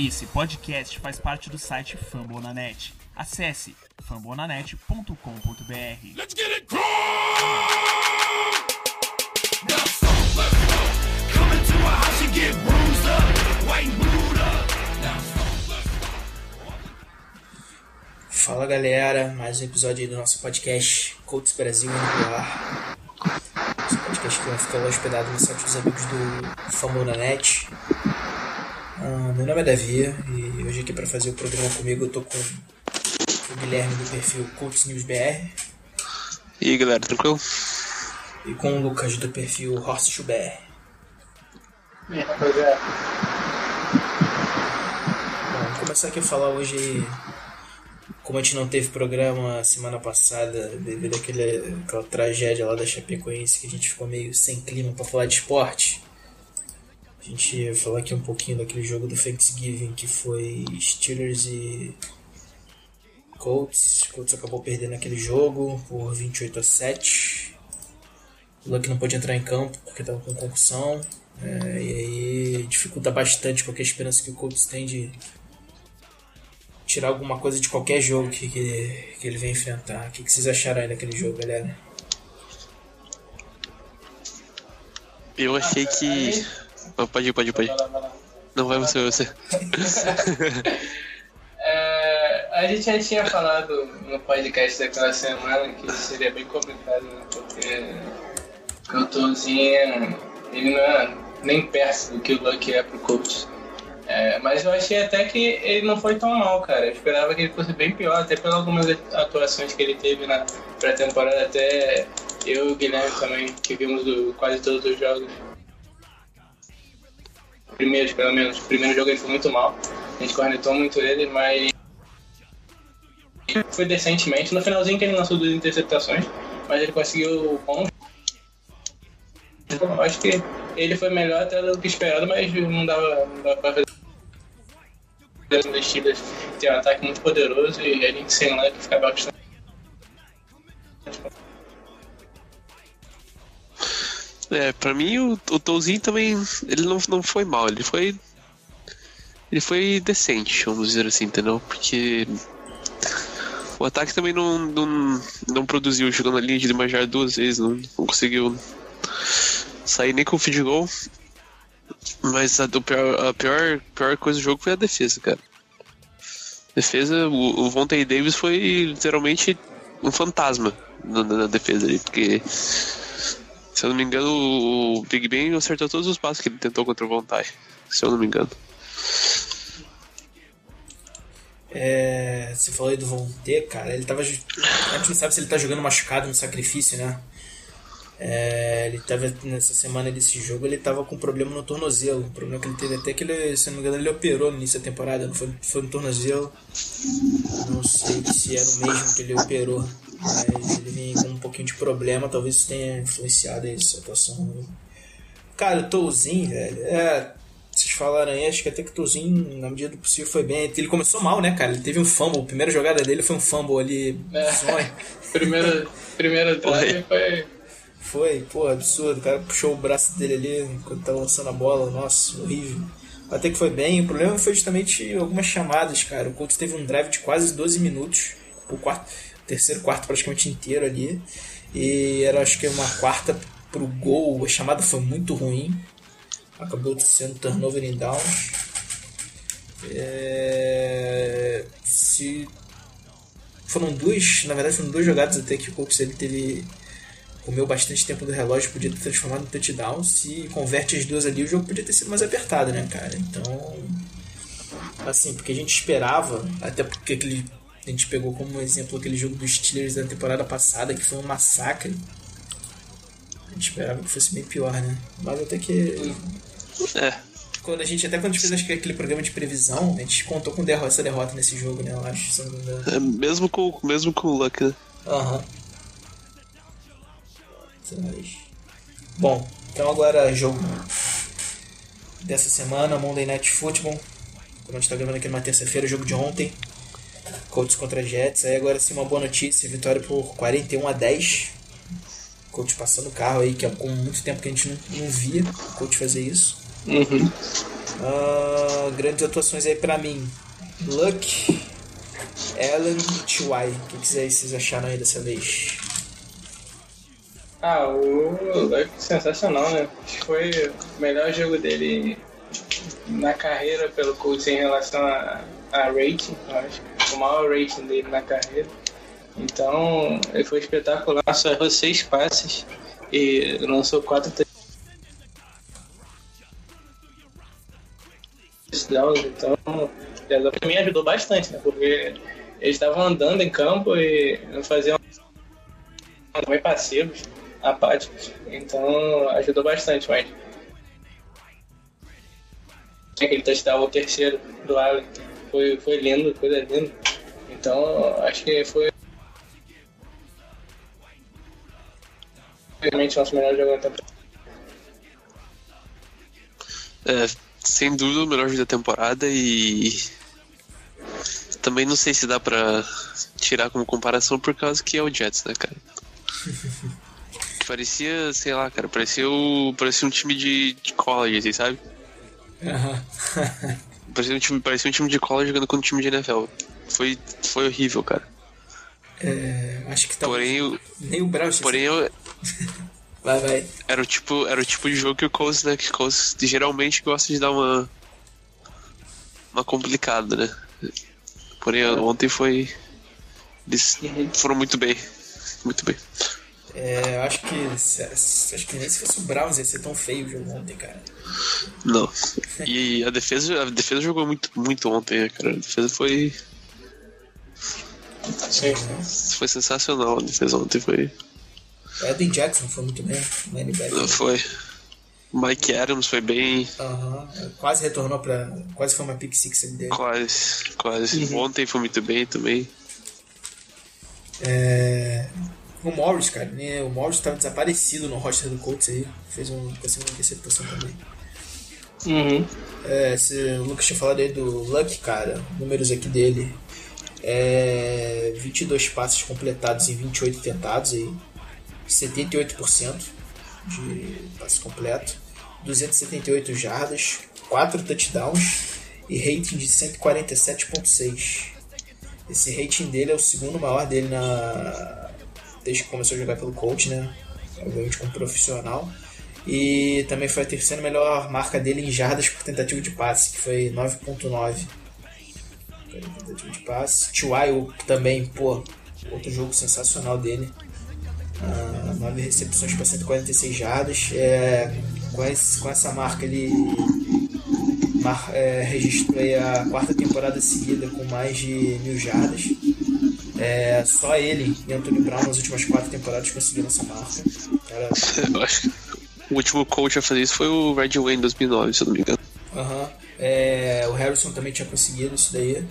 Esse podcast faz parte do site Fambonanet. Acesse fambonanet.com.br. Let's get it. Fala galera, mais um episódio aí do nosso podcast Colts Brasil indo pro ar. Esse podcast que vai ficar hospedado no site dos amigos do Fambonanet. Ah, meu nome é Davi e hoje aqui para fazer o programa comigo eu tô com o Guilherme do perfil Colts News BR E aí galera, tranquilo? e com o Lucas do perfil Horse BR. E aí, rapaziada? Bom, vamos começar aqui a falar hoje como a gente não teve programa semana passada devido àquele, àquela tragédia lá da Chapecoense que a gente ficou meio sem clima para falar de esporte. A gente falar aqui um pouquinho daquele jogo do Thanksgiving que foi Steelers e Colts. Colts acabou perdendo aquele jogo por 28 a 7. O Luck não pôde entrar em campo porque estava com concussão. É, e aí dificulta bastante qualquer esperança que o Colts tem de tirar alguma coisa de qualquer jogo que, que, que ele vem enfrentar. O que, que vocês acharam aí daquele jogo, galera? Eu achei que. Pode ir, pode ir, pode ir. Não vai você, você. É, a gente já tinha falado no podcast daquela semana que seria bem complicado, né? Porque, o Tonzinho, ele não é nem perto do que o Luck é pro coach. É, mas eu achei até que ele não foi tão mal, cara. Eu esperava que ele fosse bem pior, até pelas algumas atuações que ele teve na pré-temporada. Até eu e o Guilherme também, que vimos quase todos os jogos. Primeiros, pelo menos. O primeiro jogo ele foi muito mal. A gente cornetou muito ele, mas. Foi decentemente. No finalzinho que ele lançou duas interceptações, mas ele conseguiu pontos. Eu acho que ele foi melhor até do que esperado, mas não dava, não dava pra fazer. Os Steelers tem um ataque muito poderoso e a gente sem lá que fica bastante. É, pra mim o, o Touzinho também. Ele não, não foi mal, ele foi. Ele foi decente, vamos dizer assim, entendeu? Porque. O ataque também não, não, não produziu, chegou na linha de Limajar duas vezes, não, não conseguiu sair nem com o feed goal. Mas a, do pior, a pior, pior coisa do jogo foi a defesa, cara. Defesa, o, o Vontae Davis foi literalmente um fantasma na- na defesa ali, porque se eu não me engano, o Big Ben acertou todos os passos que ele tentou contra o Vontae, se eu não me engano. É, você falou aí do Von T, cara. Ele tava. A gente não sabe se ele tá jogando machucado no sacrifício, né? É, ele tava nessa semana desse jogo, ele tava com problema no tornozelo. Um problema que ele teve até que ele, se eu não me engano, ele operou no início da temporada, não foi, foi no tornozelo. Não sei se era o mesmo que ele operou. Mas ele vem com um pouquinho de problema, talvez tenha influenciado aí essa atuação. Cara, o Touzinho, velho, é. Vocês falaram aí, acho que até que o Touzinho, na medida do possível, foi bem. Ele começou mal, né, cara? Ele teve um fumble. A primeira jogada dele foi um fumble ali. É. Sonho. Primeira, primeira drive foi. Foi, pô, absurdo. O cara puxou o braço dele ali enquanto tava lançando a bola. Nossa, horrível. Até que foi bem. O problema foi justamente algumas chamadas, cara. O Colts teve um drive de quase 12 minutos. O quarto, terceiro quarto praticamente inteiro ali. E era acho que uma quarta pro gol. A chamada foi muito ruim. Acabou sendo turnover em downs. É... Se foram duas, na verdade foram duas jogadas até que o Colts ele teve comeu bastante tempo do relógio, podia ter transformado em touchdown. Se converte as duas ali, o jogo podia ter sido mais apertado, né, cara? Então, assim, porque a gente esperava, até porque aquele, a gente pegou como exemplo aquele jogo dos Steelers da temporada passada, que foi um massacre. A gente esperava que fosse bem pior, né? Mas até que É, quando a gente até quando a gente fez acho que aquele programa de previsão, a gente contou com derrota, essa derrota nesse jogo, né? Eu acho, se não me engano. é mesmo com, mesmo com o Luck, né? Aham. Mas- Bom, então agora jogo dessa semana, Monday Night Football. Como a gente tá gravando aqui numa terça-feira, jogo de ontem. Colts contra Jets. Aí agora sim uma boa notícia, vitória por 41 a 10. Colts passando o carro aí, que é com muito tempo que a gente não, não via o Colts fazer isso. Uhum. Ah, grandes atuações aí pra mim. Luck, Allen e T.Y. O que, que vocês acharam aí dessa vez? Ah, o Luck sensacional, né? Acho que foi o melhor jogo dele na carreira pelo Colts em relação a, a rating, eu acho. O maior rating dele na carreira. Então, ele foi espetacular, só errou seis passes e lançou quatro touchdowns. Então, ela mim ajudou bastante, né? Porque eles estavam andando em campo e não faziam bem passivos, apáticos. Então, ajudou bastante, mas aquele touchdown, o terceiro do Allen, foi, foi lindo, coisa linda. Então, acho que foi realmente o nosso melhor jogo da temporada. É, sem dúvida o melhor jogo da temporada e também não sei se dá pra tirar como comparação por causa que é o Jets, né, cara? Parecia, sei lá, cara, parecia, o, parecia um time de, de college, assim, sabe? Aham. Parecia um, time, parecia um time de college jogando contra um time de NFL. Foi, foi horrível, cara. É, acho que tá. Porém, o- Nem o Browns. porém eu- Vai, vai. era, o tipo, era o tipo de jogo que o Colts, né, que o Colts geralmente gosta de dar uma uma complicada, né? Porém, ontem foi eles foram muito bem. Muito bem. É, eu acho que. se- Acho que nem se fosse o Browns ia ser tão feio o jogo ontem, cara. Não. E a defesa, a defesa jogou muito, muito ontem, né, cara. A defesa foi, Sim. foi sensacional. A defesa ontem foi. O Eden Jackson foi muito bem. linebacker. Foi. Mike Adams foi bem. Aham. Quase retornou pra. Quase foi uma pick six ali dele. Quase, quase. Ontem foi muito bem também. É, O Morris, cara, né? O Morris tava desaparecido no roster do Colts aí. Fez um, conseguiu uma interceptação também. Uhum. É, se, o Lucas tinha falado aí do Luck, cara. Números aqui dele. É, 22 passes completados em 28 tentados aí. 78% de passe completo. 278 jardas. 4 touchdowns. E rating de 147.6. Esse rating dele é o segundo maior dele na desde que começou a jogar pelo coach, né? Obviamente como profissional. E também foi a terceira melhor marca dele em jardas por tentativa de passe, que foi 9.9. Foi Tentativa de passe. T.Y. também, pô, outro jogo sensacional dele. Ah, 9 recepções para 146 jardas. É, com, esse- com essa marca ele mar, é, registrou a quarta temporada seguida com mais de mil jardas. É, só ele e Anthony Brown nas últimas quatro temporadas conseguiram essa marca. Cara, Eu acho que o último coach a fazer isso foi o Red Wayne em 2009, se eu não me engano. Aham. É, o Harrison também tinha conseguido isso daí.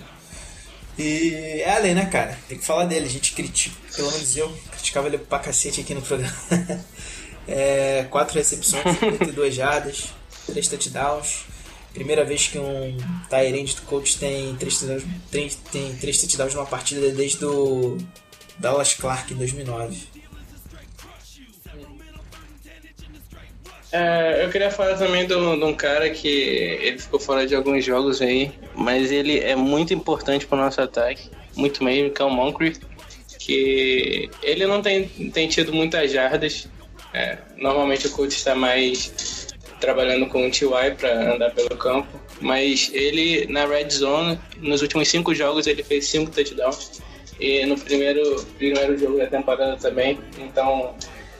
E Allen, né, cara? Tem que falar dele. A gente critica, pelo menos eu, criticava ele pra cacete aqui no programa. é, quatro recepções, 32 jardas, três touchdowns. Primeira vez que um Tyrande do coach tem três touchdowns, tem, três touchdowns numa partida desde o Dallas Clark em 2009. É, eu queria falar também um de um cara que ele ficou fora de alguns jogos aí, mas ele é muito importante para o nosso ataque, muito mesmo, que é o Moncrief, que ele não tem, tem tido muitas jardas. É, normalmente o coach está mais trabalhando com o TY para andar pelo campo, mas ele na red zone, nos últimos cinco jogos ele fez cinco touchdowns e no primeiro primeiro jogo da temporada também. Então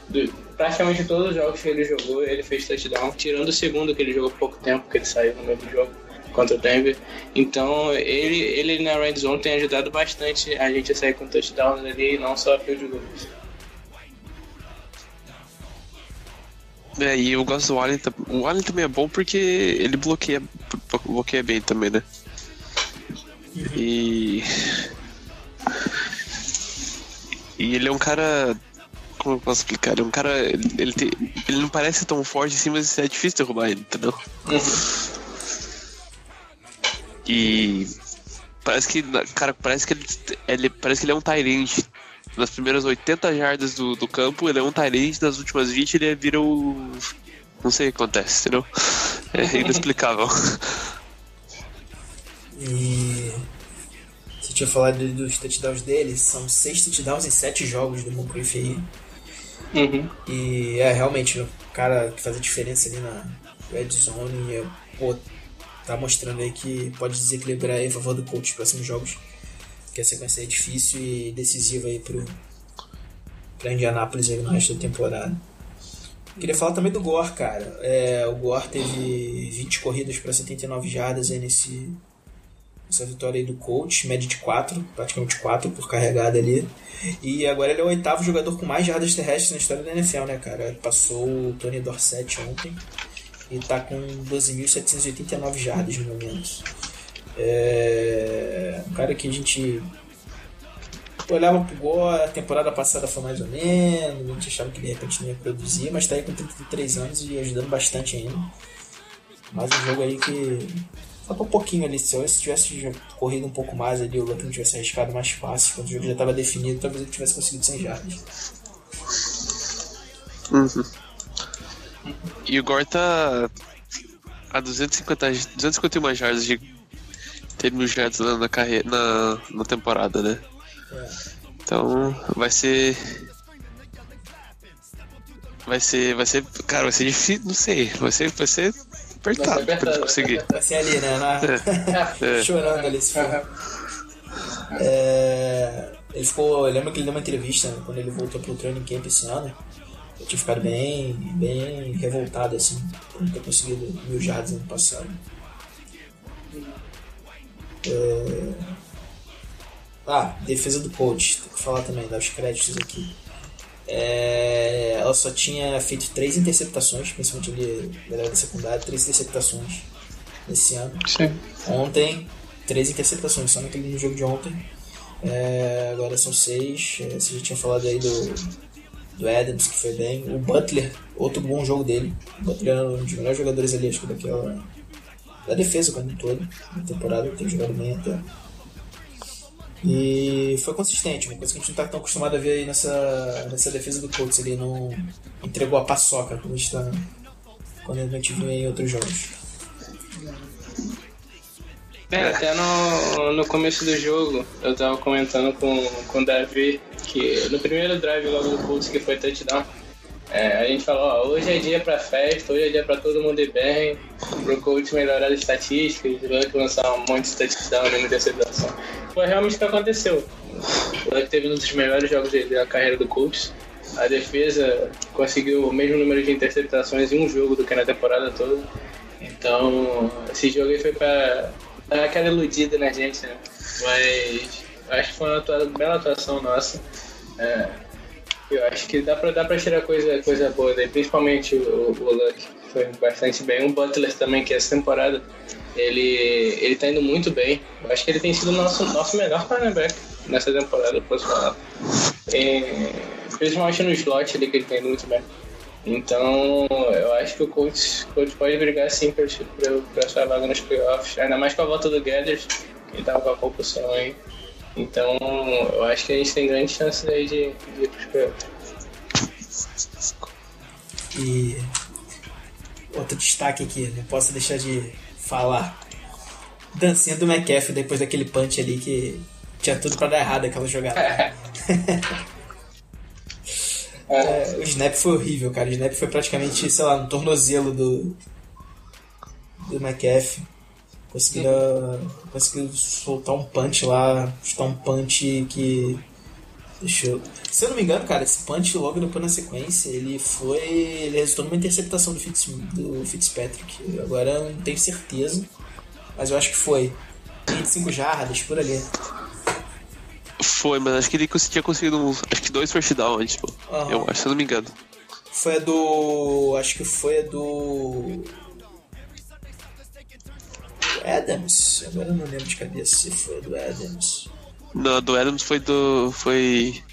do- praticamente todos os jogos que ele jogou, ele fez touchdown, tirando o segundo que ele jogou pouco tempo, que ele saiu no meio do jogo contra o Denver. Então, ele, ele na red zone tem ajudado bastante a gente a sair com touchdowns ali, não só field goals. É, e eu gosto do Allen. tam- O Allen também é bom porque ele bloqueia, bloqueia bem também, né? E. E ele é um cara. Como eu posso explicar? Ele é um cara. Ele, tem- ele não parece tão forte assim, mas é difícil derrubar ele, entendeu? E. Parece que. Cara, parece que ele, ele, parece que ele é um Tyrande. Nas primeiras 80 jardas do, do campo, ele é um Tyrande, nas últimas 20 ele vira o. Não sei o que acontece, entendeu? É inexplicável. E. Você tinha falado dos touchdowns dele, são seis touchdowns em sete jogos do Moncrief aí. Uhum. E é realmente o cara que faz a diferença ali na red zone. E, é, pô, tá mostrando aí que pode desequilibrar aí a favor do coach nos próximos jogos. Que a sequência é difícil e decisiva aí pro, pra Indianapolis aí no resto da temporada. Queria falar também do Gore, cara. É, o Gore teve 20 corridas para 79 jardas aí nesse, nessa vitória aí do coach, média de 4, praticamente 4 por carregada ali. E agora ele é o oitavo jogador com mais jardas terrestres na história da NFL, né, cara? Ele passou o Tony Dorsett ontem e tá com 12.789 jardas no momento. É um cara que a gente olhava pro Gore, a temporada passada foi mais ou menos, a gente achava que de repente não ia produzir, mas tá aí com 33 anos e ajudando bastante ainda. Mais um jogo aí que falta um pouquinho ali, se eu tivesse corrido um pouco mais ali, o não tivesse arriscado mais fácil, quando o jogo já estava definido, talvez ele tivesse conseguido 100 jardas. Uhum. E o Gore tá a 250, 251 jardas de ter mil jardas na, na carreira na, na temporada, né? É. Então vai ser. Vai ser. Vai ser. Cara, vai ser difícil. Não sei. Vai ser. Vai ser apertado pra apertado. ele conseguir. Vai ser ali, né? Na... É. Chorando ali se for. É, ele ficou. Eu lembro que ele deu uma entrevista né, quando ele voltou pro training camp esse ano. Eu tinha ficado bem, bem revoltado assim, por não ter conseguido mil jardas ano passado. É... Ah, defesa do coach, tem que falar também, dar os créditos aqui. É, ela só tinha feito três interceptações, principalmente ali galera da secundária, três interceptações nesse ano. Sim. Ontem, três interceptações, só naquele jogo de ontem. É, agora são seis. É, você já tinha falado aí do, do Adams, que foi bem. O Butler, outro bom jogo dele. O Butler é um dos melhores jogadores ali, acho que daquela. Da defesa como um todo. Na temporada ele tem jogado bem até. E foi consistente, uma coisa que a gente não tá tão acostumado a ver aí nessa, nessa defesa do Colts. Ele não entregou a paçoca como a gente tá. Quando a gente viu em outros jogos. É, até no, no começo do jogo, eu tava comentando com, com o Davi que no primeiro drive logo do Colts que foi touchdown, é, a gente falou, ó, hoje é dia pra festa, hoje é dia pra todo mundo ir bem, pro coach melhorar as estatísticas, Luck lançar um monte de touchdown e uma interceptação. Foi realmente o que aconteceu. O Luck teve um dos melhores jogos da carreira do Colts. A defesa conseguiu o mesmo número de interceptações em um jogo do que na temporada toda. Então, esse jogo aí foi pra dar aquela iludida na gente, né? Mas acho que foi uma atua- bela atuação nossa. É, eu acho que dá pra, dá pra tirar coisa, coisa boa daí, principalmente o, o Luck, foi bastante bem. O Butler também, que essa temporada ele, ele tá indo muito bem. Eu acho que ele tem sido o nosso, nosso melhor cornerback nessa temporada, posso falar. E, principalmente no slot ali, que ele tá indo muito bem. Então, eu acho que o Colts, pode brigar sim pra, pra, pra sua vaga nos playoffs. Ainda mais com a volta do Gathers, que tava com a concussão aí. Então, eu acho que a gente tem grandes chances aí de, de ir playoffs. E outro destaque aqui, não posso deixar de falar. Dancinha do McAfee depois daquele punch ali que tinha tudo pra dar errado aquela jogada. É, o snap foi horrível, cara. O snap foi praticamente, sei lá, no tornozelo do, do McAfee. Conseguiu, conseguiu soltar um punch lá, chutar um punch que. Deixa eu. Se eu não me engano, cara, esse punch logo depois na sequência, ele foi. Ele resultou numa interceptação do, Fitz, do Fitzpatrick. Agora eu não tenho certeza, mas eu acho que foi. 25 jardas por ali. Foi, mas acho que ele tinha conseguido uns, acho que dois first down antes, pô. Aham. Eu acho, se eu não me engano. Foi a do. Acho que foi a do. Adams. Agora eu não lembro de cabeça se foi do Adams. Não, do Adams foi do. Foi.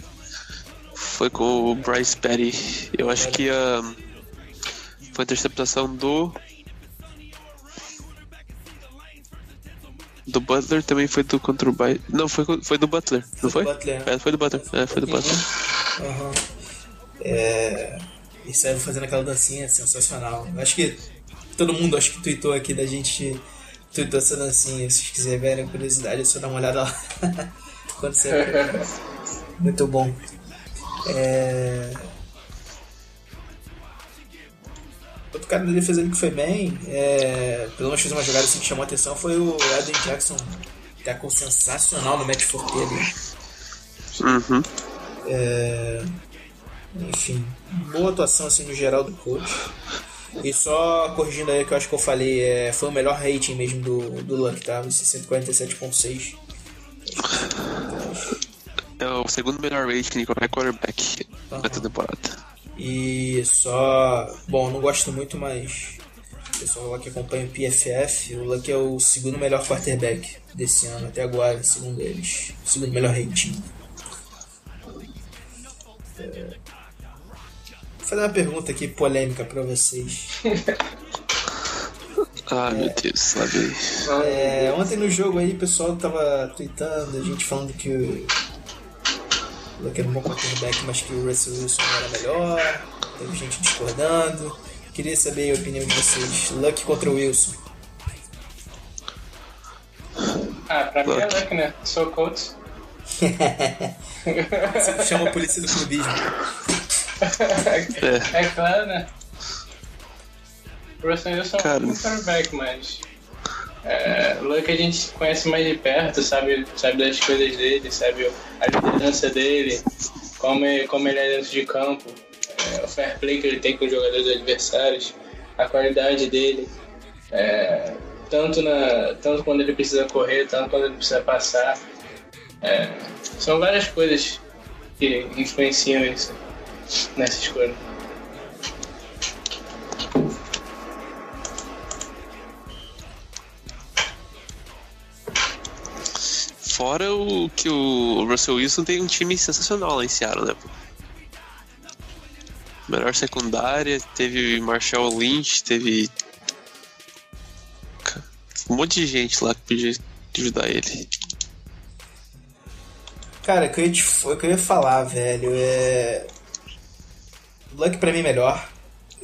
Foi com o Bryce Petty. Eu acho que a. Foi a interceptação do. Do Butler também foi do contra o Bryce. Não, foi, foi do Butler, não foi? Butler. É, foi do Butler. É, foi do Butler. Aham. É. E saiu fazendo aquela dancinha sensacional. Eu Acho que todo mundo acho que tweetou aqui da gente. Tweetou essa dancinha. Se vocês quiserem curiosidade, é só dar uma olhada lá. Quando você. Muito bom. É... Outro cara da defesa ali que foi bem, é... pelo menos fez uma jogada assim que chamou a atenção, foi o Eden Jackson, tackle sensacional no match forte ali. Uhum. É... Enfim, boa atuação assim no geral do coach. E só corrigindo aí o que eu acho que eu falei, é... foi o melhor rating mesmo do, do Luck, tá? Esse 147.6. É o segundo melhor rating de qualquer quarterback Aham. nessa temporada. E só. Bom, não gosto muito, mas. O pessoal lá que acompanha o PFF, o Luck é o segundo melhor quarterback desse ano até agora, segundo eles. O segundo melhor rating. É, Vou fazer uma pergunta aqui polêmica pra vocês. Ah, meu Deus, sabe? É, ontem no jogo aí o pessoal tava tweetando, a gente falando que o Luck era um bom quarterback, mas que o Russell Wilson era melhor. Teve gente discordando. Queria saber a opinião de vocês. Luck contra o Wilson. Ah, pra mim é Luck, né? Sou coach. Você chama a polícia do clubismo. É, É claro, né? O Russell Wilson é um quarterback, mas. É, o Luck a gente conhece mais de perto, sabe, sabe das coisas dele, sabe a liderança dele, como, é- como ele é dentro de campo, é, o fair play que ele tem com os jogadores adversários, a qualidade dele, é, tanto, na, tanto quando ele precisa correr, tanto quando ele precisa passar. É, são várias coisas que influenciam isso nessa escolha. fora o que o Russell Wilson tem um time sensacional lá em Seattle, né? Melhor secundária, teve Marshall Lynch, teve. Um monte de gente lá que podia ajudar ele. Cara, o que eu ia, te, o que eu ia falar, velho, é. Luck pra mim é melhor.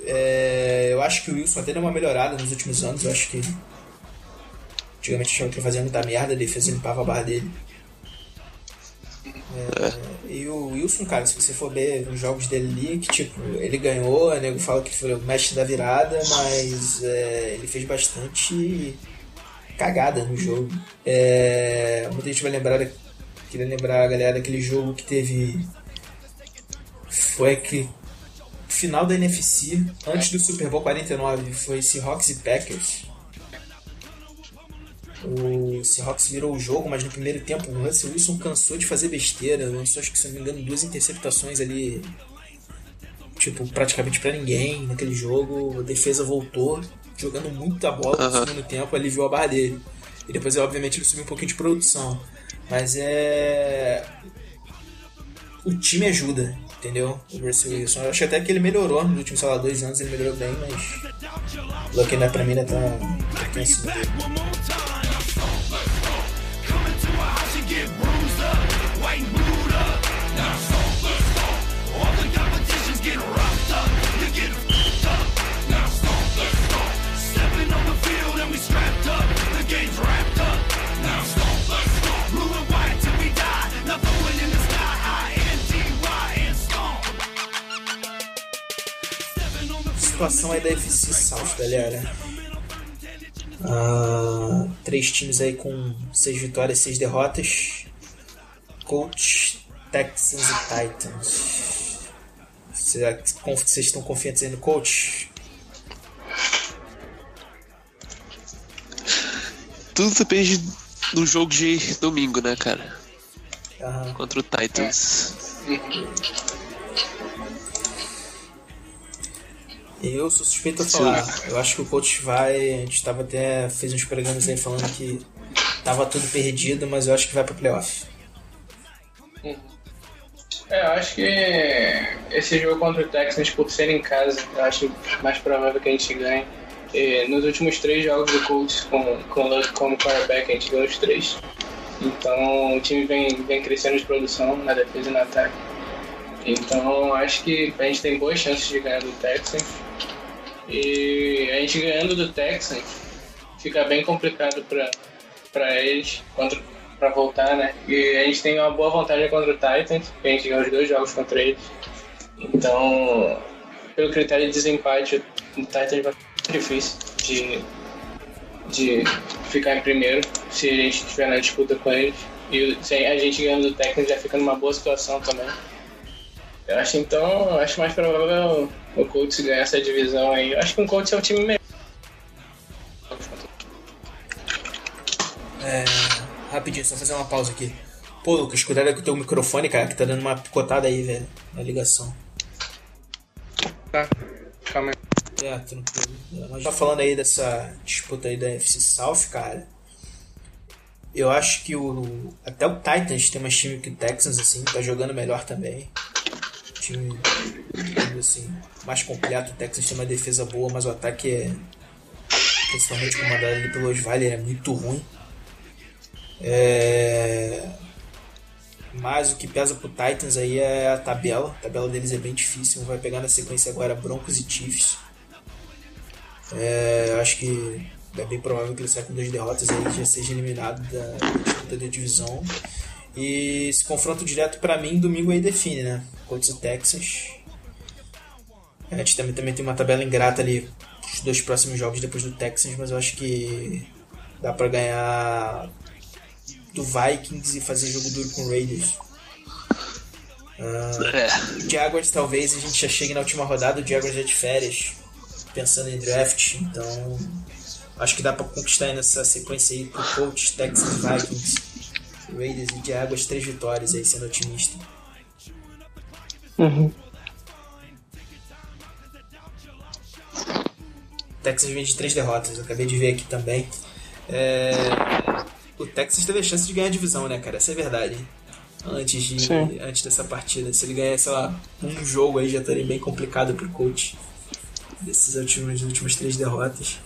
É, eu acho que o Wilson até deu uma melhorada nos últimos anos. Eu acho que. Antigamente achava que fazia muita merda, a defesa limpava a barra dele. É, e o Wilson, cara, se você for ver os jogos dele ali, que tipo, ele ganhou, o nego fala que foi o mestre da virada, mas é, ele fez bastante cagada no jogo. É, muita gente vai lembrar, queria lembrar a galera daquele jogo que teve. Foi que final da NFC, antes do Super Bowl 49, foi Seahawks e Packers. O Seahawks virou o jogo, mas no primeiro tempo o Russell Wilson cansou de fazer besteira. Lançou, acho que se não me engano, duas interceptações ali. Tipo, praticamente pra ninguém naquele jogo. A defesa voltou, jogando muita bola no segundo tempo, aliviou a barra dele. E depois, obviamente, ele subiu um pouquinho de produção. Mas é. O time ajuda, entendeu? O Russell Wilson. Eu acho até que ele melhorou nos últimos, sei lá, dois anos, ele melhorou bem, mas. O Luck ainda pra mim ainda tá. tá. Situação aí da FC South, galera. Ah, três times aí com seis vitórias, seis derrotas. Colts, Texans e Titans. Vocês estão confiantes aí no coach? Tudo depende do jogo de domingo, né, cara? Contra o Titans. Eu sou suspeito a falar. Eu acho que o coach vai. A gente tava até. fez uns programas aí falando que tava tudo perdido, mas eu acho que vai pro playoff. É, eu acho que esse jogo contra o Texans, por ser em casa, eu acho mais provável que a gente ganhe. E nos últimos três jogos do Colts com, com o Luck como quarterback, a gente ganhou os três. Então o time vem, vem crescendo de produção na defesa e no ataque. Então acho que a gente tem boas chances de ganhar do Texans. E a gente ganhando do Texans fica bem complicado pra, pra eles contra, pra voltar, né? E a gente tem uma boa vantagem contra o Titans, a gente ganhou os dois jogos contra eles. Então, pelo critério de desempate, o Titans vai ser difícil de, de ficar em primeiro se a gente estiver na disputa com eles. E a gente ganhando do Texans já fica numa boa situação também. Eu acho então, eu acho mais provável o Colts ganhar essa divisão aí. Eu acho que o Colts é um time melhor. É, rapidinho, só fazer uma pausa aqui. Pô, Lucas, cuidado aí com o teu microfone, cara, que tá dando uma picotada aí, velho, na ligação. Tá, calma aí. É, tranquilo. Mas tá falando aí dessa disputa aí da FC South, cara. Eu acho que o. Até o Titans tem mais time que o Texans, assim, tá jogando melhor também. Time, assim, mais completo. O Texans tem uma defesa boa, mas o ataque é. Principalmente comandado ali pelo Osweiler, é muito ruim. É... Mas o que pesa pro Titans aí é a tabela. A tabela deles é bem difícil. Vai pegar na sequência agora Broncos e Chiefs. É, acho que é bem provável que ele saia com duas derrotas aí já seja eliminado da disputa da divisão. E esse confronto direto pra mim, domingo aí define, né? Colts e Texas. A gente também, também tem uma tabela ingrata ali, os dois próximos jogos depois do Texans, mas eu acho que dá pra ganhar do Vikings e fazer jogo duro com o Raiders. É. Jaguars talvez a gente já chegue na última rodada, o Jaguars é de férias, pensando em draft, então acho que dá pra conquistar nessa sequência aí pro Colts, Texans, Vikings, Raiders e Jaguars, três vitórias aí, sendo otimista. Texas vem de três derrotas, eu acabei de ver aqui também. É, O Texas teve a chance de ganhar a divisão, né, cara? Essa é a verdade. Antes, de, Sim. antes dessa partida. Se ele ganhar, sei lá, um jogo aí já estaria bem complicado pro coach. Desses últimos, últimas três derrotas.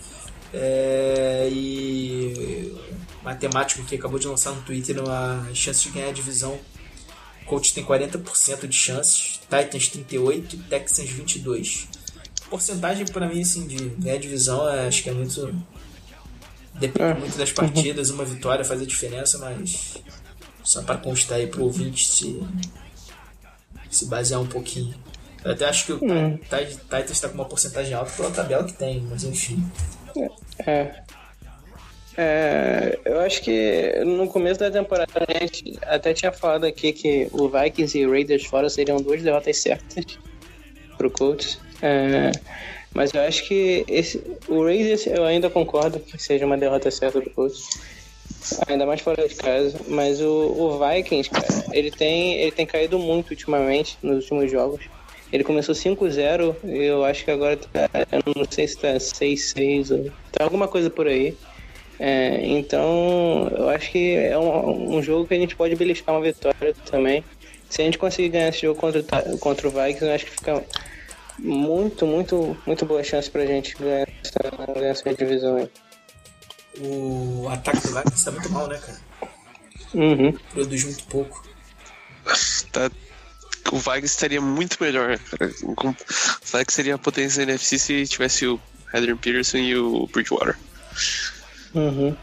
É, e matemático que acabou de lançar no Twitter uma chance de ganhar a divisão. Coach tem 40% de chances, Titans 38, Texans 22. Porcentagem pra mim assim de ganhar a divisão, é, acho que é muito depende É. muito das partidas, uma vitória faz a diferença, mas só para constar aí pro ouvinte se se basear um pouquinho. Eu até acho que o Hum. Tit- Titans está com uma porcentagem alta pela tabela que tem, mas enfim. É. É, eu acho que no começo da temporada a gente até tinha falado aqui que o Vikings e Raiders fora seriam duas derrotas certas pro Colts. É, mas eu acho que esse, o Raiders eu ainda concordo que seja uma derrota certa pro Colts. Ainda mais fora de casa. Mas o, o Vikings, cara, ele tem, ele tem caído muito ultimamente nos últimos jogos. Ele começou 5-0 e eu acho que agora tá, eu não sei se tá 6-6 ou tá alguma coisa por aí. É, então, eu acho que é um, um jogo que a gente pode beliscar uma vitória também. Se a gente conseguir ganhar esse jogo contra, contra o Vikings, eu acho que fica muito, muito, muito boa chance pra gente ganhar essa, ganhar essa divisão aí. O ataque do Vikings tá muito mal, né, cara? Uhum. Produz muito pouco. Tá- O Vikings estaria muito melhor. cara. O Vikings seria a potência da NFC se tivesse o Adrian Peterson e o Bridgewater. Uhum.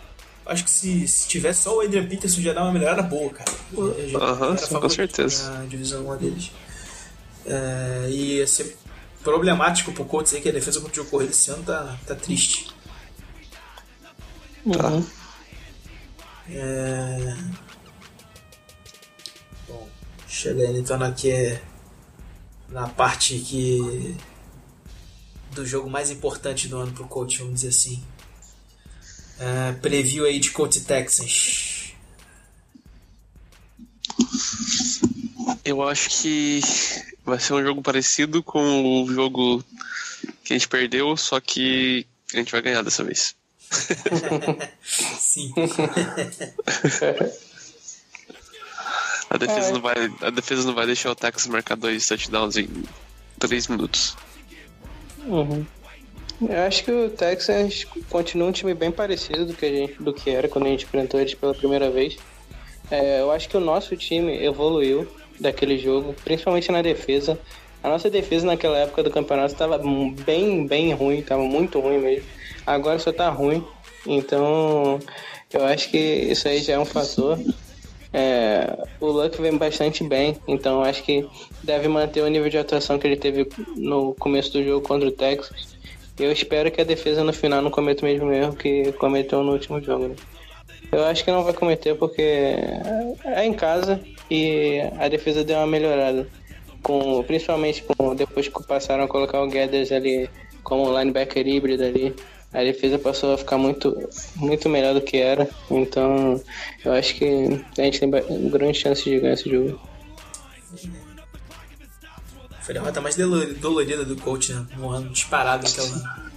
Acho que se, se tivesse só o Adrian Peterson já dá uma melhora boa, cara. Já Aham, sim, com certeza. pra divisão 1 deles. É, e ia ser problemático pro Colts aí que a defesa contra o jogo corrido esse ano tá, tá triste. Uhum. É... Bom, chegando então aqui na parte que do jogo mais importante do ano pro coach, vamos dizer assim. É, preview aí de Colts e Texans. Eu acho que vai ser um jogo parecido com o jogo que a gente perdeu, só que a gente vai ganhar dessa vez. Sim. A defesa, É. não, vai, a defesa não vai deixar o Texas marcar dois touchdowns em três minutos. Uhum. Eu acho que o Texans continua um time bem parecido do que, a gente, do que era quando a gente enfrentou eles pela primeira vez. É, eu acho que o nosso time evoluiu daquele jogo, principalmente na defesa. A nossa defesa naquela época do campeonato estava bem, bem ruim, estava muito ruim mesmo. Agora só tá ruim. Então, eu acho que isso aí já é um fator. É, o Luck vem bastante bem, então acho que deve manter o nível de atuação que ele teve no começo do jogo contra o Texas. Eu espero que a defesa no final não cometa o mesmo erro que cometeu no último jogo. Né? Eu acho que não vai cometer porque é em casa e a defesa deu uma melhorada. Com, principalmente com, depois que passaram a colocar o Gathers ali como linebacker híbrido ali. A defesa passou a ficar muito, muito melhor do que era. Então eu acho que a gente tem grande chance de ganhar esse jogo. Foi a derrota mais dolorida do coach, né? Um ano disparado aquela.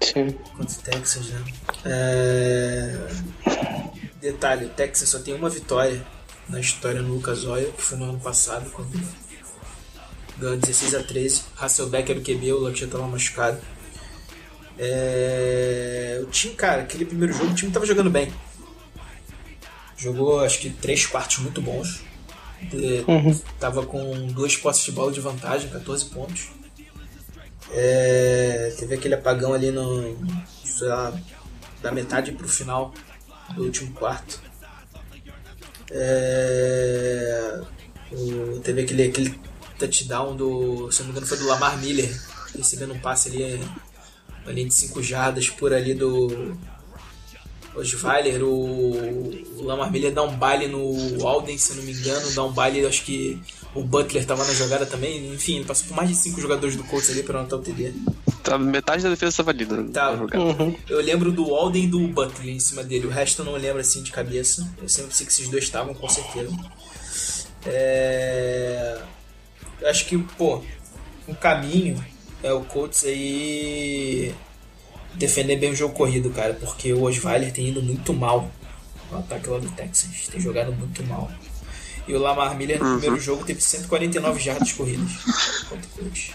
Sim. Contra o Texas, né? É... Detalhe, o Texas só tem uma vitória na história no Lucas Oil, que foi no ano passado, quando ganhou 16 a 13. Hasselbeck era o QB, o Luck já estava machucado. É... O time, cara, aquele primeiro jogo, o time tava jogando bem. Jogou, acho que, três quartos muito bons. Uhum. Tava com duas posses de bola de vantagem, 14 pontos. É... Teve aquele apagão ali no. Sei lá, da metade pro final do último quarto. É... O... Teve aquele, aquele touchdown do. Se não me engano, foi do Lamar Miller, recebendo um passe ali linha de 5 jardas por ali do Osweiler, o, o Lamar Miller dá um baile no Alden, se não me engano, dá um baile, acho que o Butler estava na jogada também, enfim, ele passou por mais de 5 jogadores do Colts ali para anotar o TD. Tá, metade da defesa estava ali né? tá. Uhum. Eu lembro do Alden e do Butler em cima dele, o resto eu não lembro assim de cabeça, eu sempre sei que esses dois estavam com certeza. É... Eu acho que, pô, um caminho é o Colts aí defender bem o jogo corrido, cara, porque o Osweiler tem ido muito mal no ataque lá do Texas, tem jogado muito mal. E o Lamar Miller no uhum. primeiro jogo teve 149 jardas corridas contra o Colts.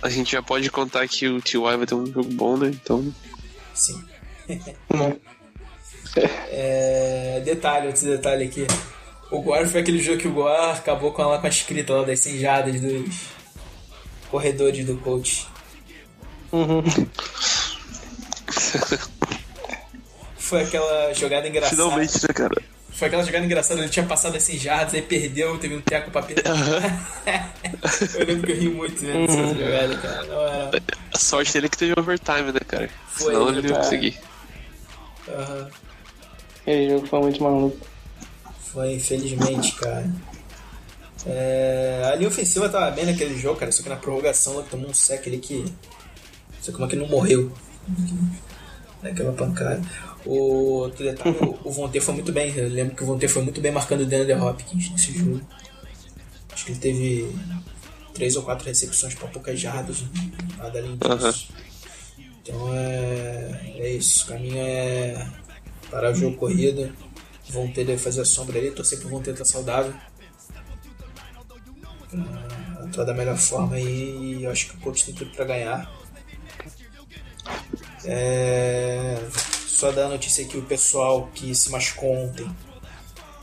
A gente já pode contar que o T.Y. vai ter um jogo bom, né? Então. Sim. é, detalhe, outro detalhe aqui. O Gore foi aquele jogo que o Gore acabou com ela com a escrita lá das 100 jardas dos corredores do coach. Uhum. foi aquela jogada engraçada. Finalmente, né, cara? Foi aquela jogada engraçada, ele tinha passado as 100 jardas, aí perdeu, teve um teco pra perder. Uhum. eu lembro que eu ri muito essa uhum. jogada, cara. Não era... A sorte dele é que teve overtime, né, cara? Foi, Senão ele não ia conseguir. Uhum. Aquele jogo foi muito maluco. Foi, infelizmente, cara. É, a linha ofensiva tava bem naquele jogo, cara. Só que na prorrogação ela tomou um sec ali que. Sei como é que não morreu. Naquela pancada. O, detalhe, o, o Vontae foi muito bem. Eu lembro que o Vontae foi muito bem marcando o DeAndre Hopkins nesse jogo. Acho que ele teve três ou quatro recepções para poucas jardas. Nada além disso. Uhum. Então é, é isso. O caminho é parar o jogo corrida vão ter fazer a sombra ali, torcer pro ter estar saudável. Uh, entrar da melhor forma e eu acho que o coach tem tudo para ganhar. É, só dar a notícia que o pessoal que se machucou ontem,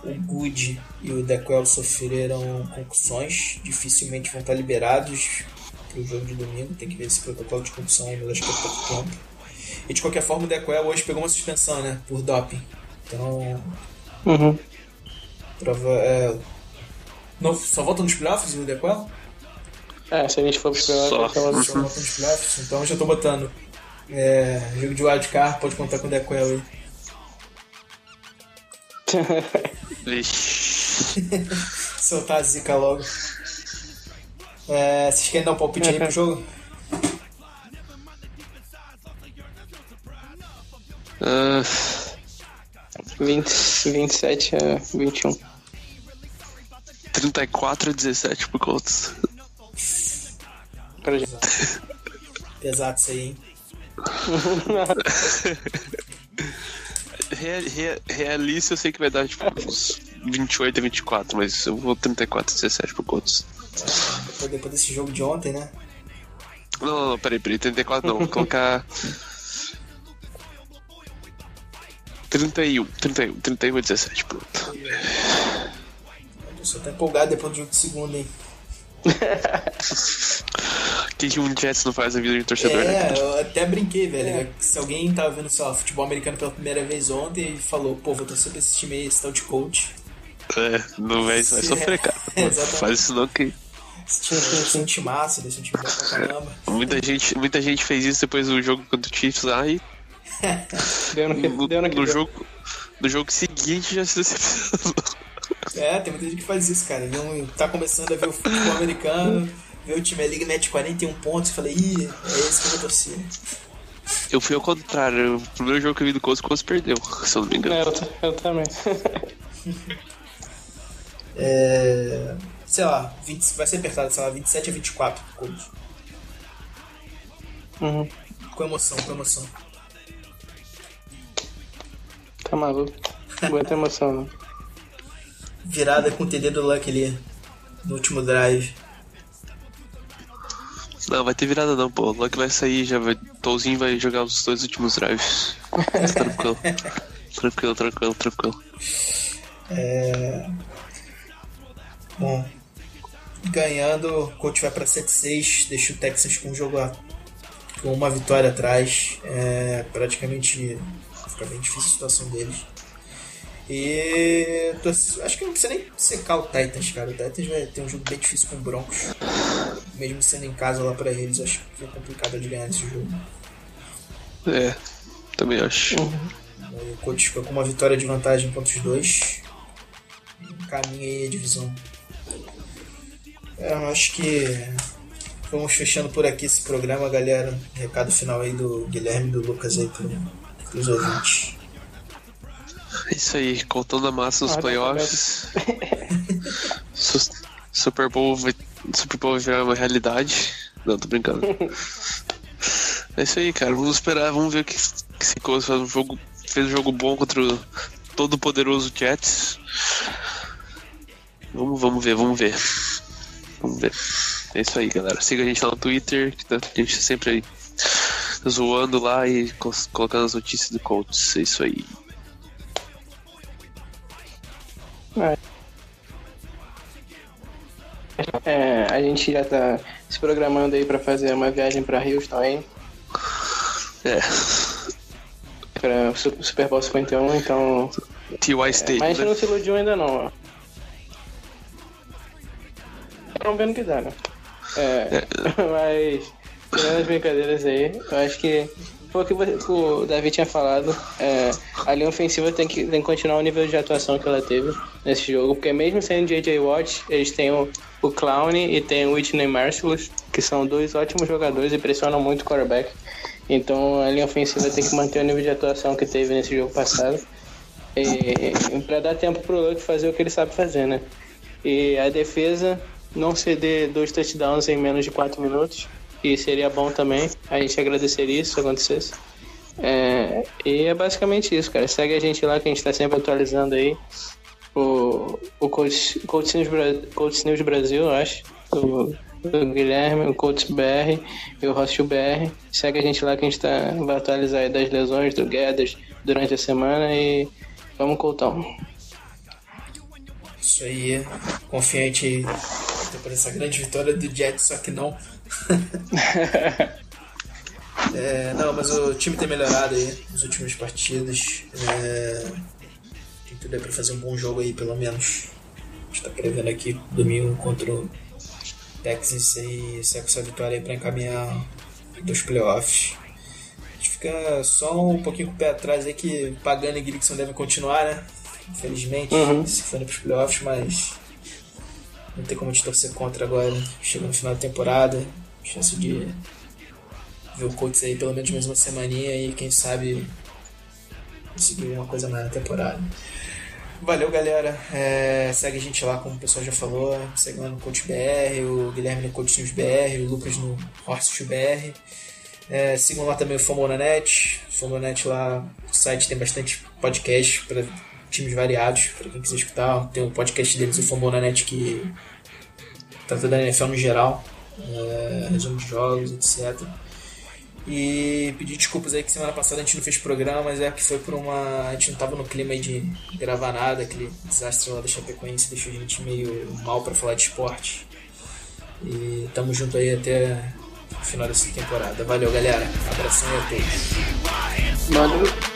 o Good e o Dequel sofreram concussões, dificilmente vão estar liberados para o jogo de domingo. Tem que ver esse protocolo de concussão aí, mas acho que é pouco tempo. E de qualquer forma, o Dequel hoje pegou uma suspensão, né? Por doping. Então, Uhum. Prova, é... Não, só volta nos playoffs o Dequel? É, se a gente for pros playoffs, só, só volta nos playoffs. Então eu já tô botando. É, jogo de wildcard, pode contar com o Dequel aí. Soltar a zica logo. É, vocês querem dar um palpite aí pro jogo? Uh... 20, 27 a 21. 34 a 17 por Colts. Pesado isso aí, hein? Real, real, realista eu sei que vai dar tipo uns 28 a 24, mas eu vou 34 a 17 por Colts. Depois, depois desse jogo de ontem, né? Não, não, não, peraí, peraí, 34 não, vou colocar 31, 31, 31 a 17, pronto. Tô só tá empolgado depois do jogo de segunda, hein? O que, que um Jets não faz na vida de torcedor, né? É, cara? eu até brinquei, velho. Se alguém tava vendo, sei lá, futebol americano pela primeira vez ontem e falou, pô, vou torcer pra esse time aí, esse tal de coach. É, não vai, vai sofrer, cara. Exatamente. Faz isso não que. Esse time é um massa, é um time bom pra caramba. Muita gente, muita gente fez isso depois do jogo contra o Chiefs lá e Deu no que, no, deu no, que no deu. jogo, no jogo seguinte já se decepcionou. É, tem muita gente que faz isso, cara. Um- tá começando a ver o futebol americano, vê o time ali que mete 41 pontos e fala, ih, é esse que eu vou torcer. Eu fui ao contrário. O primeiro jogo que eu vi do Colts, o Colts perdeu, se eu não me engano. É, eu, eu também. É. Sei lá, 20 vai ser apertado, sei lá, 27 a 24 pro Colts. Uhum. Com emoção, com emoção. Tá maluco. Muita emoção, né? Virada com o TD do Luck ali no último drive. Não, vai ter virada não, pô. O Luck vai sair, já vai. Tolzinho vai jogar os dois últimos drives. tranquilo. Tranquilo, tranquilo, tranquilo. É... Bom, ganhando, o coach vai para 7-6, deixa o Texas com um jogo a- com uma vitória atrás. É, praticamente fica bem difícil a situação deles. E tô- acho que não precisa nem secar o Titans, cara. O Titans vai ter um jogo bem difícil com o Broncos. Mesmo sendo em casa lá para eles, acho que é complicado de ganhar esse jogo. É, também acho. O coach fica com uma vitória de vantagem contra os dois. Caminha aí a divisão. É, eu acho que vamos fechando por aqui esse programa, galera. Recado final aí do Guilherme e do Lucas aí pro, pros ouvintes. É isso aí, contando a massa nos Ah, playoffs. Su- Super Bowl vai, Super Bowl virar uma realidade. Não, tô brincando. É isso aí, cara. Vamos esperar, vamos ver o que, que Colts faz um jogo. Fez um jogo bom contra o todo poderoso Jets. Vamos, vamos ver, vamos ver. Vamos ver. É isso aí, galera. Siga a gente lá no Twitter, que tá- a gente tá sempre aí zoando lá e colocando as notícias do Colts. É isso aí. É, a gente já tá se programando aí pra fazer uma viagem pra Houston aí, É. pra Su- Super Bowl 51, então. T.Y. State, Mas a gente né? não se iludiu ainda não, ó. Vamos vendo que dá, né? É, mas, tirando as brincadeiras aí, eu acho que foi o que o Davi tinha falado. É, a linha ofensiva tem que, tem que continuar o nível de atuação que ela teve nesse jogo, porque mesmo sendo J.J. Watt, eles têm o, o Clown e tem o Whitney Merciless, que são dois ótimos jogadores e pressionam muito o quarterback. Então a linha ofensiva tem que manter o nível de atuação que teve nesse jogo passado. Pra dar tempo pro Luck fazer o que ele sabe fazer, né? E a defesa não ceder dois touchdowns em menos de quatro minutos. E seria bom também. A gente agradeceria isso se acontecesse. É, e é basicamente isso, cara. Segue a gente lá que a gente tá sempre atualizando aí. O, o Coach, Coach, News, Coach News Brasil, eu acho. O, o Guilherme, o Coach BR e o Hostil BR. Segue a gente lá que a gente tá, vai atualizar aí das lesões do Guedes durante a semana e vamos Coltão. Isso aí, confiante aí por essa grande vitória do Jets, só que não. É, não, mas o time tem melhorado aí nas últimas partidas. É, tudo aí pra fazer um bom jogo aí, pelo menos. A gente tá prevendo aqui domingo contra o Texas e sai com essa vitória aí pra encaminhar dos playoffs. A gente fica só um pouquinho com o pé atrás aí que Pagano e Gregson devem continuar, né? Infelizmente, Uhum. se forem pros playoffs, mas não tem como a gente torcer contra agora. Chega no final da temporada, chance de ver o Colts aí pelo menos mais uma semaninha e quem sabe conseguir uma coisa mais na temporada. Valeu, galera. É, segue a gente lá, como o pessoal já falou. Segue lá no Coach BR, o Guilherme no Coach BR, o Lucas no Horst BR. É, sigam lá também o Fomonanet. O Fomonanet lá, o site tem bastante podcast para times variados, para quem quiser escutar. Tem um podcast deles, o Fomonanet, que trata da NFL no geral, é, resumo de jogos, etc. E pedir desculpas aí que semana passada a gente não fez programa, mas é que foi por uma. A gente não tava no clima aí de gravar nada, aquele desastre lá da Chapecoense deixou a gente meio mal pra falar de esporte. E tamo junto aí até o final dessa temporada. Valeu, galera. Abração aí a todos. Valeu.